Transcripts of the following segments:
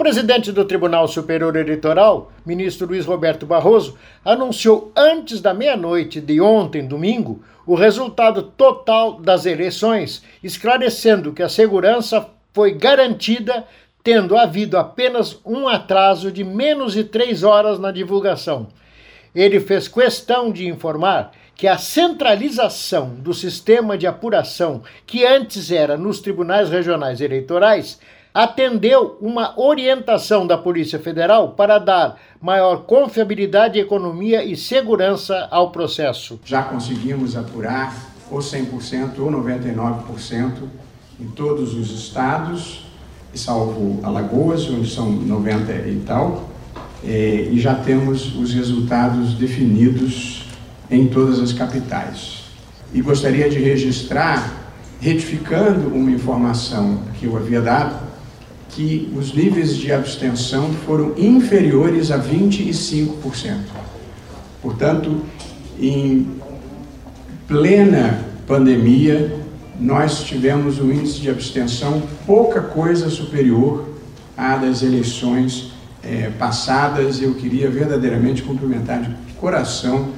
presidente do Tribunal Superior Eleitoral, ministro Luiz Roberto Barroso, anunciou antes da meia-noite de ontem, domingo, o resultado total das eleições, esclarecendo que a segurança foi garantida, tendo havido apenas um atraso de menos de três horas na divulgação. Ele fez questão de informar que a centralização do sistema de apuração, que antes era nos tribunais regionais eleitorais, atendeu uma orientação da Polícia Federal para dar maior confiabilidade, economia e segurança ao processo. Já conseguimos apurar ou 100% ou 99% em todos os estados, salvo Alagoas, onde são 90 e tal, eh, e já temos os resultados definidos em todas as capitais. E gostaria de registrar, retificando uma informação que eu havia dado, que os níveis de abstenção foram inferiores a 25%. Portanto, em plena pandemia, nós tivemos um índice de abstenção pouca coisa superior à das eleições é, passadas. Eu queria verdadeiramente cumprimentar de coração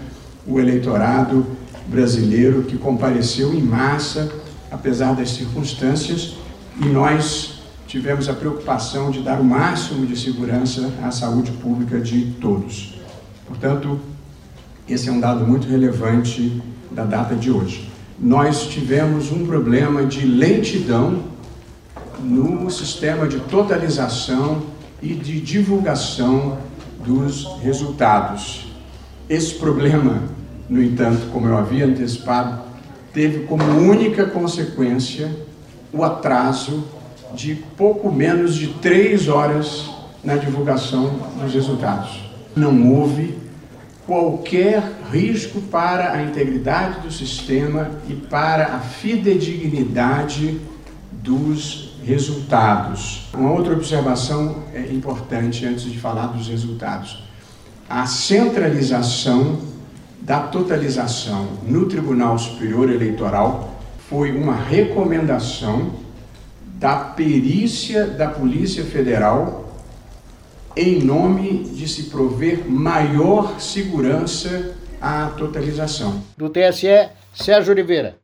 o eleitorado brasileiro que compareceu em massa, apesar das circunstâncias, e nós tivemos a preocupação de dar o máximo de segurança à saúde pública de todos. Portanto, esse é um dado muito relevante da data de hoje. Nós tivemos um problema de lentidão no sistema de totalização e de divulgação dos resultados. Esse problema, no entanto, como eu havia antecipado, teve como única consequência o atraso de pouco menos de três horas na divulgação dos resultados. Não houve qualquer risco para a integridade do sistema e para a fidedignidade dos resultados. Uma outra observação é importante antes de falar dos resultados. A centralização da totalização no Tribunal Superior Eleitoral foi uma recomendação da perícia da Polícia Federal em nome de se prover maior segurança à totalização. Do TSE, Sérgio Oliveira.